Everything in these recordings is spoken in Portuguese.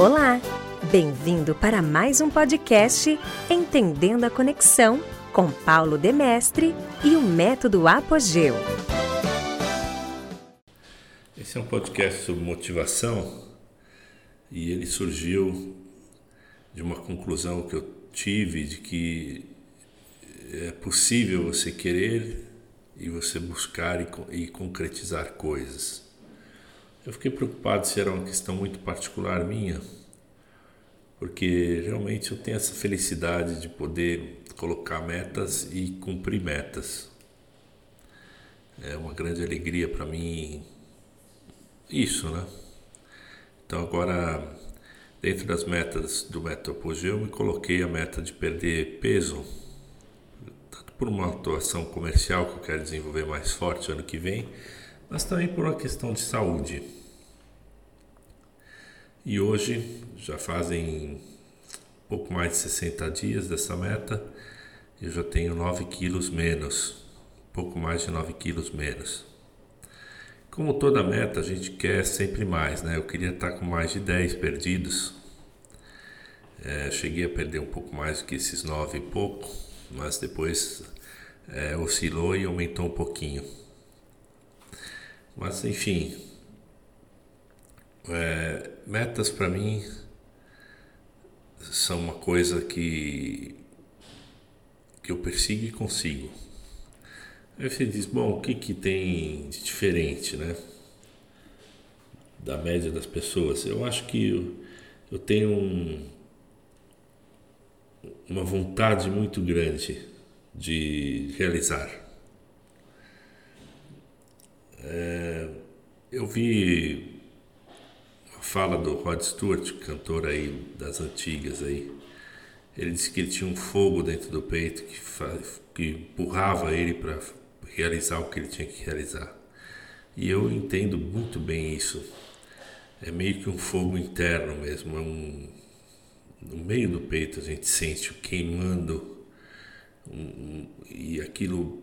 Olá! Bem-vindo para mais um podcast Entendendo a Conexão com Paulo Demestre e o Método Apogeu. Esse é um podcast sobre motivação e ele surgiu de uma conclusão que eu tive de que é possível você querer e você buscar e, e concretizar coisas. Eu fiquei preocupado se era uma questão muito particular minha, porque realmente eu tenho essa felicidade de poder colocar metas e cumprir metas. É uma grande alegria para mim isso, né? Então agora dentro das metas do método Apogeu eu me coloquei a meta de perder peso, tanto por uma atuação comercial que eu quero desenvolver mais forte ano que vem, mas também por uma questão de saúde. E hoje já fazem pouco mais de 60 dias dessa meta, eu já tenho 9 quilos menos, pouco mais de 9 quilos menos. Como toda meta, a gente quer sempre mais, né? Eu queria estar com mais de 10 perdidos. É, cheguei a perder um pouco mais do que esses 9 e pouco, mas depois é, oscilou e aumentou um pouquinho. Mas enfim, é, metas para mim são uma coisa que, que eu persigo e consigo. Aí você diz, bom, o que, que tem de diferente, né? Da média das pessoas. Eu acho que eu, eu tenho um, uma vontade muito grande de realizar. É, eu vi fala do Rod Stewart, cantor aí das antigas aí. Ele disse que ele tinha um fogo dentro do peito que, que empurrava ele para realizar o que ele tinha que realizar. E eu entendo muito bem isso. É meio que um fogo interno mesmo, é um, no meio do peito a gente sente o queimando um, e aquilo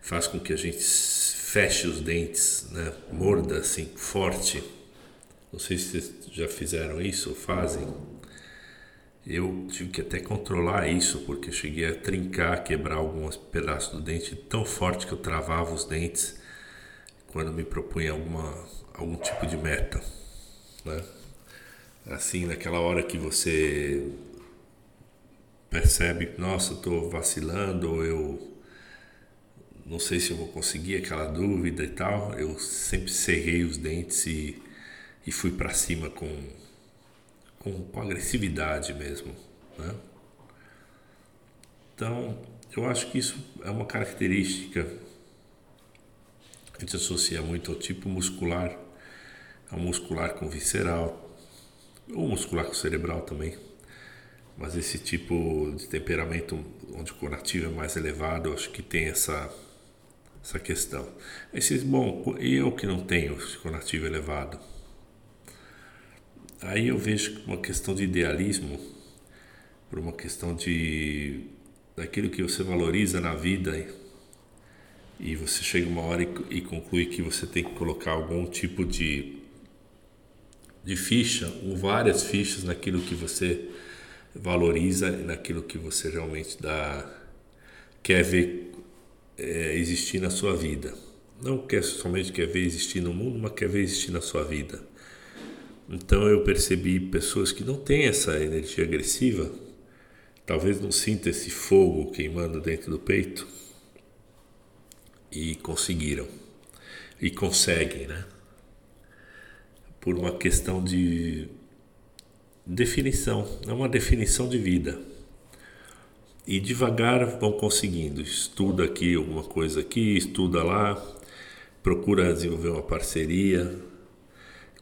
faz com que a gente feche os dentes, né? morda assim forte. Não sei se vocês já fizeram isso ou fazem. Eu tive que até controlar isso, porque cheguei a trincar, quebrar alguns pedaços do dente tão forte que eu travava os dentes quando me propunha alguma, algum tipo de meta. Né? Assim, naquela hora que você percebe, nossa, estou vacilando, ou eu não sei se eu vou conseguir aquela dúvida e tal, eu sempre cerrei os dentes e, e fui para cima com com, com agressividade mesmo. Né? Então, eu acho que isso é uma característica a gente associa muito ao tipo muscular, ao muscular com visceral, ou muscular com cerebral também. Mas esse tipo de temperamento onde o conativo é mais elevado, acho que tem essa, essa questão. Esses, bom, eu que não tenho esse conativo elevado? Aí eu vejo uma questão de idealismo, por uma questão de daquilo que você valoriza na vida e você chega uma hora e, e conclui que você tem que colocar algum tipo de de ficha ou várias fichas naquilo que você valoriza e naquilo que você realmente dá quer ver é, existir na sua vida. Não quer somente quer ver existir no mundo, mas quer ver existir na sua vida. Então eu percebi pessoas que não têm essa energia agressiva, talvez não sinta esse fogo queimando dentro do peito e conseguiram e conseguem, né? Por uma questão de definição, é uma definição de vida. E devagar vão conseguindo. Estuda aqui alguma coisa aqui, estuda lá, procura desenvolver uma parceria,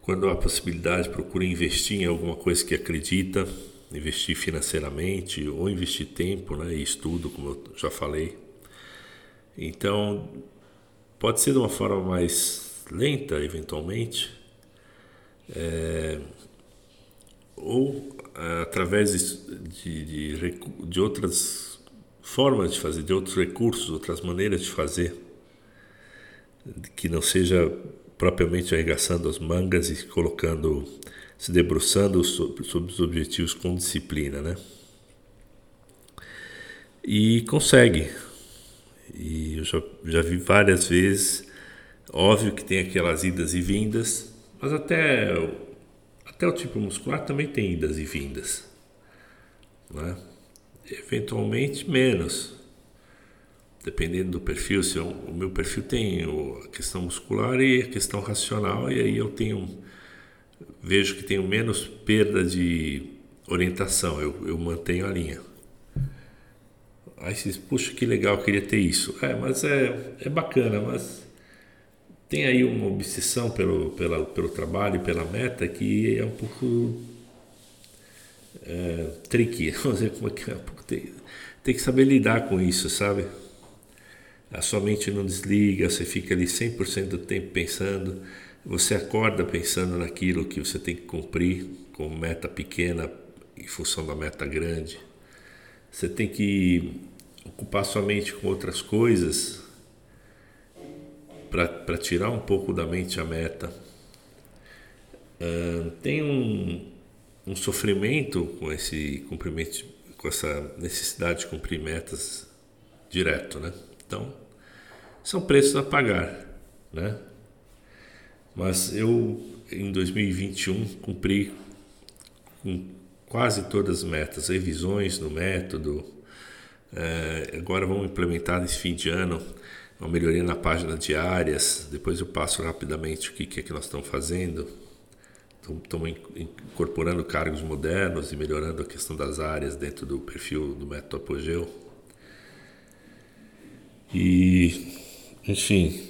quando há possibilidade, procura investir em alguma coisa que acredita, investir financeiramente ou investir tempo né, e estudo, como eu já falei. Então, pode ser de uma forma mais lenta, eventualmente, é, ou é, através de, de, de outras formas de fazer, de outros recursos, outras maneiras de fazer, que não seja propriamente arregaçando as mangas e colocando se debruçando sobre, sobre os objetivos com disciplina, né? E consegue. E eu já, já vi várias vezes, óbvio que tem aquelas idas e vindas, mas até, até o tipo muscular também tem idas e vindas, né? Eventualmente menos, dependendo do perfil, se eu, o meu perfil tem a questão muscular e a questão racional, e aí eu tenho vejo que tenho menos perda de orientação, eu, eu mantenho a linha. Aí você diz, puxa, que legal, queria ter isso. É, mas é, é bacana, mas tem aí uma obsessão pelo, pela, pelo trabalho, pela meta, que é um pouco é, tricky, vamos dizer como é que é, um pouco, tem, tem que saber lidar com isso, sabe? A sua mente não desliga, você fica ali 100% do tempo pensando, você acorda pensando naquilo que você tem que cumprir com meta pequena em função da meta grande. Você tem que ocupar sua mente com outras coisas para tirar um pouco da mente a meta. Uh, tem um, um sofrimento com esse cumprimento, com essa necessidade de cumprir metas direto, né? Então, são preços a pagar, né? Mas eu, em 2021, cumpri com quase todas as metas, revisões no método. É, agora vamos implementar nesse fim de ano uma melhoria na página de áreas. Depois eu passo rapidamente o que, que é que nós estamos fazendo. Estamos incorporando cargos modernos e melhorando a questão das áreas dentro do perfil do método Apogeu. E, enfim,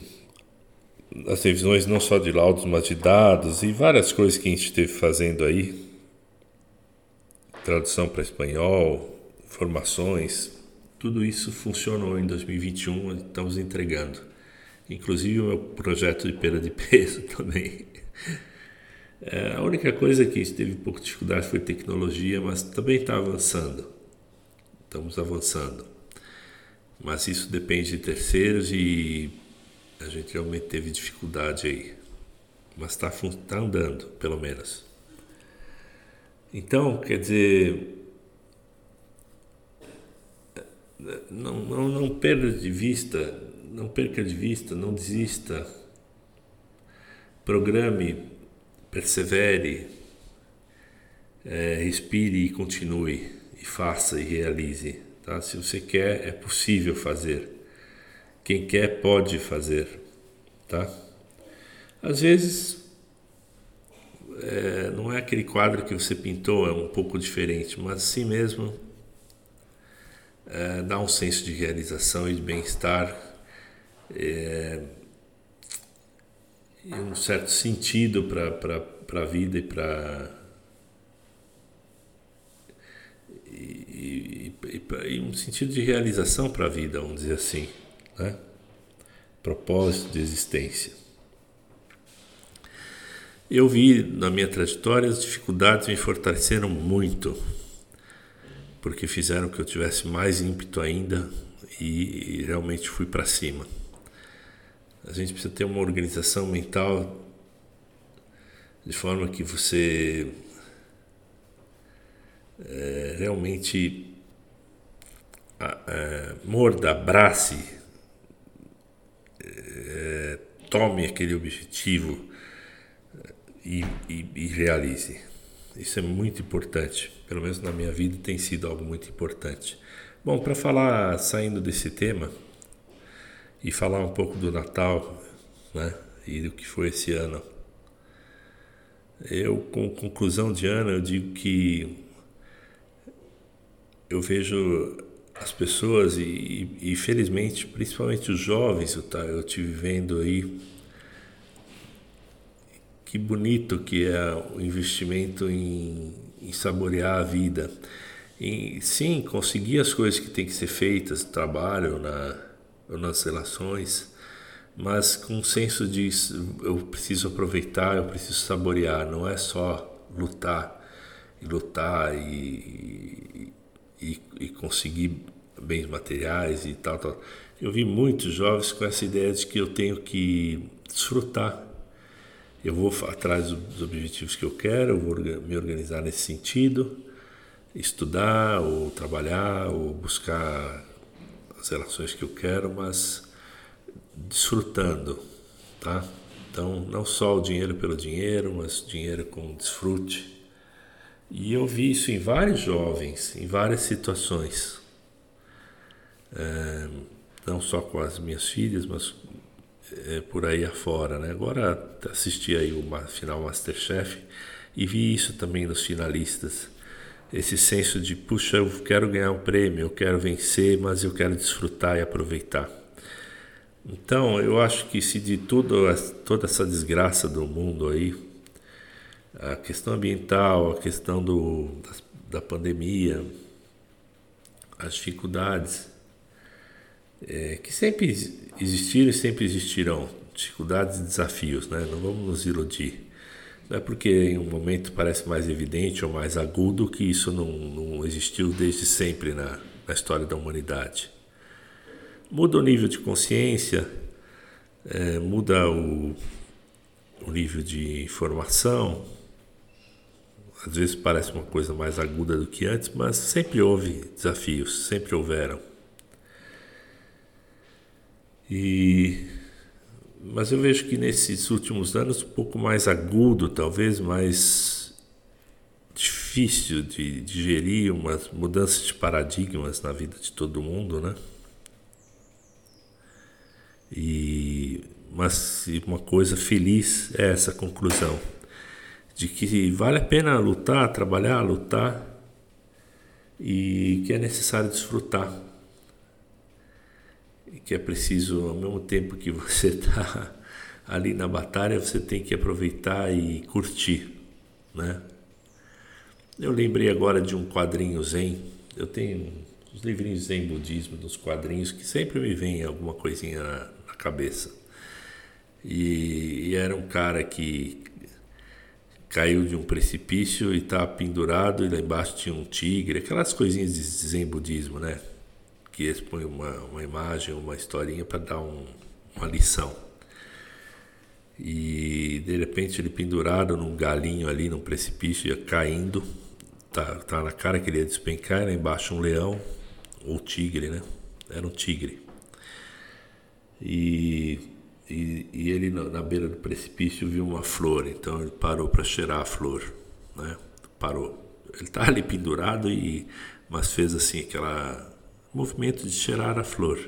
as revisões não só de laudos, mas de dados e várias coisas que a gente esteve fazendo aí. Tradução para espanhol, formações, tudo isso funcionou em 2021, estamos entregando. Inclusive o meu projeto de perda de peso também. É, a única coisa que a gente teve um pouco de dificuldade foi tecnologia, mas também está avançando. Estamos avançando. Mas isso depende de terceiros e a gente realmente teve dificuldade aí. Mas está tá andando, pelo menos. Então, quer dizer, não, não, não perda de vista, não perca de vista, não desista. Programe, persevere, é, respire e continue, e faça e realize. Tá? Se você quer, é possível fazer. Quem quer pode fazer, tá? Às vezes é, não é aquele quadro que você pintou, é um pouco diferente, mas assim mesmo é, dá um senso de realização e de bem-estar é, e um certo sentido para a vida e para e, e, e, um sentido de realização para a vida, vamos dizer assim, né? propósito de existência. Eu vi na minha trajetória as dificuldades me fortaleceram muito, porque fizeram que eu tivesse mais ímpeto ainda e, e realmente fui para cima. A gente precisa ter uma organização mental de forma que você é, realmente é, morda, abrace, é, tome aquele objetivo e, e, e realize. Isso é muito importante, pelo menos na minha vida tem sido algo muito importante. Bom, para falar, saindo desse tema e falar um pouco do Natal, né, e do que foi esse ano. Eu, com conclusão de ano, eu digo que eu vejo as pessoas e, e, felizmente, principalmente os jovens, eu, tá, eu tive vendo aí que bonito que é o investimento em, em saborear a vida. E, sim, conseguir as coisas que têm que ser feitas, trabalho, na, nas relações, mas com um senso de eu preciso aproveitar, eu preciso saborear, não é só lutar e lutar e, e, e conseguir bens materiais e tal, tal. Eu vi muitos jovens com essa ideia de que eu tenho que desfrutar, eu vou atrás dos objetivos que eu quero, eu vou me organizar nesse sentido, estudar ou trabalhar ou buscar as relações que eu quero, mas desfrutando, tá? Então, não só o dinheiro pelo dinheiro, mas dinheiro com desfrute. E eu vi isso em vários jovens, em várias situações. É, não só com as minhas filhas, mas é, por aí afora. Né? Agora assisti aí o final Masterchef e vi isso também nos finalistas. Esse senso de, puxa, eu quero ganhar um prêmio, eu quero vencer, mas eu quero desfrutar e aproveitar. Então, eu acho que se de tudo, toda essa desgraça do mundo aí, a questão ambiental, a questão do, da, da pandemia, as dificuldades, é, que sempre existiram e sempre existirão, dificuldades e desafios, né? não vamos nos iludir. Não é porque em um momento parece mais evidente ou mais agudo que isso não, não existiu desde sempre na, na história da humanidade muda o nível de consciência, é, muda o, o nível de informação. Às vezes parece uma coisa mais aguda do que antes, mas sempre houve desafios, sempre houveram. E mas eu vejo que nesses últimos anos um pouco mais agudo, talvez mais difícil de digerir umas mudanças de paradigmas na vida de todo mundo, né? E mas uma coisa feliz é essa conclusão de que vale a pena lutar, trabalhar, lutar e que é necessário desfrutar. E que é preciso, ao mesmo tempo que você está ali na batalha, você tem que aproveitar e curtir, né? Eu lembrei agora de um quadrinho zen. Eu tenho uns livrinhos zen budismo, nos quadrinhos que sempre me vem alguma coisinha na, cabeça. E, e era um cara que caiu de um precipício e estava pendurado e lá embaixo tinha um tigre, aquelas coisinhas de zen budismo, né? Que expõe uma, uma imagem, uma historinha para dar um, uma lição. E de repente ele pendurado num galinho ali, num precipício, ia caindo, tá, tá na cara que ele ia despencar, lá embaixo um leão, ou tigre, né? Era um tigre. E, e, e ele na beira do precipício viu uma flor, então ele parou para cheirar a flor, né? Parou. Ele estava ali pendurado e mas fez assim aquela movimento de cheirar a flor.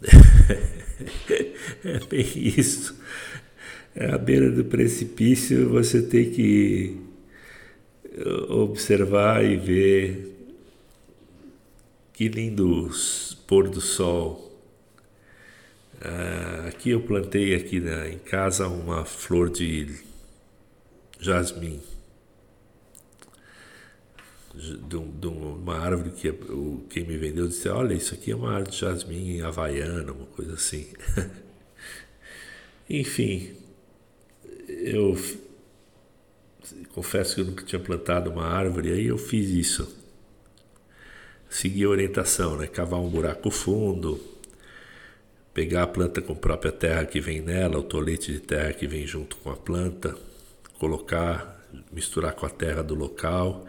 é bem isso. É à beira do precipício você tem que observar e ver que lindo pôr do sol Uh, aqui eu plantei aqui né, em casa uma flor de jasmim, de, de uma árvore que o, quem me vendeu disse: Olha, isso aqui é uma árvore de jasmim havaiana, uma coisa assim. Enfim, eu confesso que eu nunca tinha plantado uma árvore, aí eu fiz isso. Segui a orientação, né? Cavar um buraco fundo pegar a planta com a própria terra que vem nela, o tolete de terra que vem junto com a planta, colocar, misturar com a terra do local,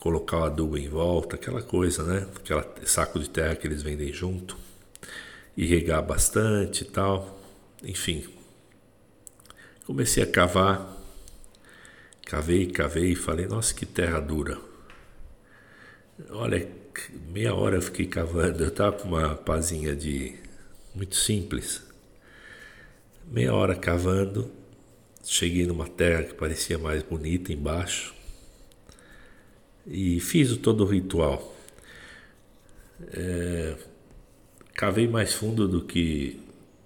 colocar o adubo em volta, aquela coisa, né? Aquele saco de terra que eles vendem junto, e regar bastante e tal. Enfim, comecei a cavar, cavei, cavei e falei: nossa, que terra dura. Olha, meia hora eu fiquei cavando, eu estava com uma pazinha de muito simples. Meia hora cavando, cheguei numa terra que parecia mais bonita embaixo e fiz todo o ritual. É, cavei mais fundo do que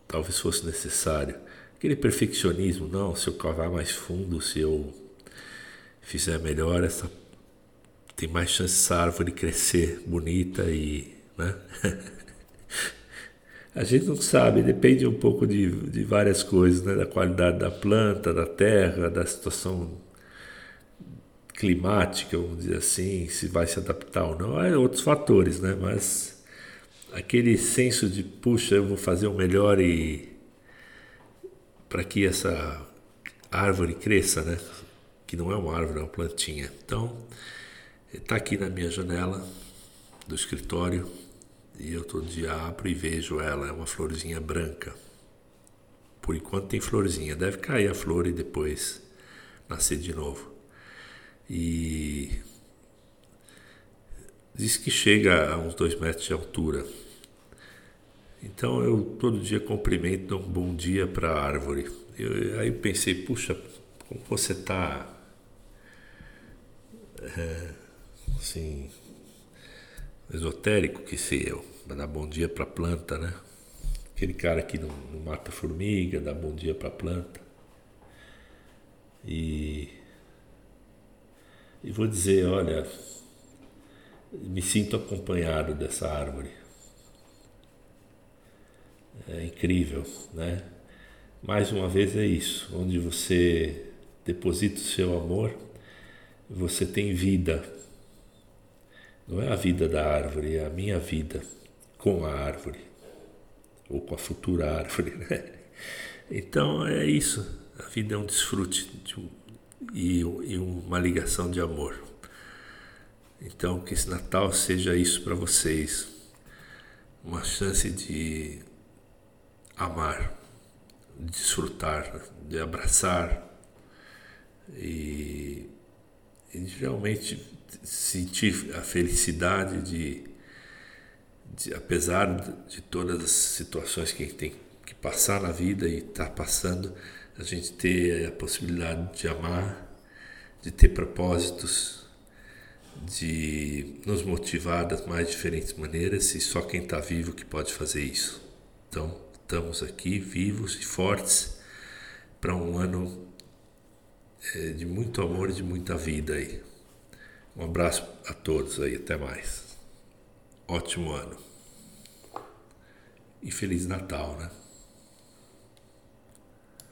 talvez fosse necessário. Aquele perfeccionismo, não, se eu cavar mais fundo, se eu fizer melhor, essa, tem mais chance dessa árvore crescer bonita e. Né? A gente não sabe, depende um pouco de, de várias coisas, né? da qualidade da planta, da terra, da situação climática, vamos dizer assim, se vai se adaptar ou não, é outros fatores, né? Mas aquele senso de, puxa, eu vou fazer o melhor e para que essa árvore cresça, né? Que não é uma árvore, é uma plantinha. Então, está aqui na minha janela do escritório e eu todo dia abro e vejo ela, é uma florzinha branca. Por enquanto tem florzinha, deve cair a flor e depois nascer de novo. E diz que chega a uns dois metros de altura. Então eu todo dia cumprimento, dou um bom dia para a árvore. Eu, aí eu pensei, puxa, como você está é, assim, esotérico que sei eu, dar bom dia para a planta, né? Aquele cara que não, não mata formiga, dá bom dia para a planta. E, e vou dizer, olha, me sinto acompanhado dessa árvore. É incrível, né? Mais uma vez é isso, onde você deposita o seu amor, você tem vida. Não é a vida da árvore, é a minha vida com a árvore, ou com a futura árvore, né? Então é isso, a vida é um desfrute de um, e, e uma ligação de amor. Então, que esse Natal seja isso para vocês, uma chance de amar, de desfrutar, de abraçar e, e realmente sentir a felicidade de, de, apesar de todas as situações que a gente tem que passar na vida e está passando, a gente ter a possibilidade de amar, de ter propósitos de nos motivar das mais diferentes maneiras e só quem está vivo que pode fazer isso. Então, estamos aqui vivos e fortes para um ano é, de muito amor e de muita vida aí. Um abraço a todos aí, até mais. Ótimo ano. E Feliz Natal, né?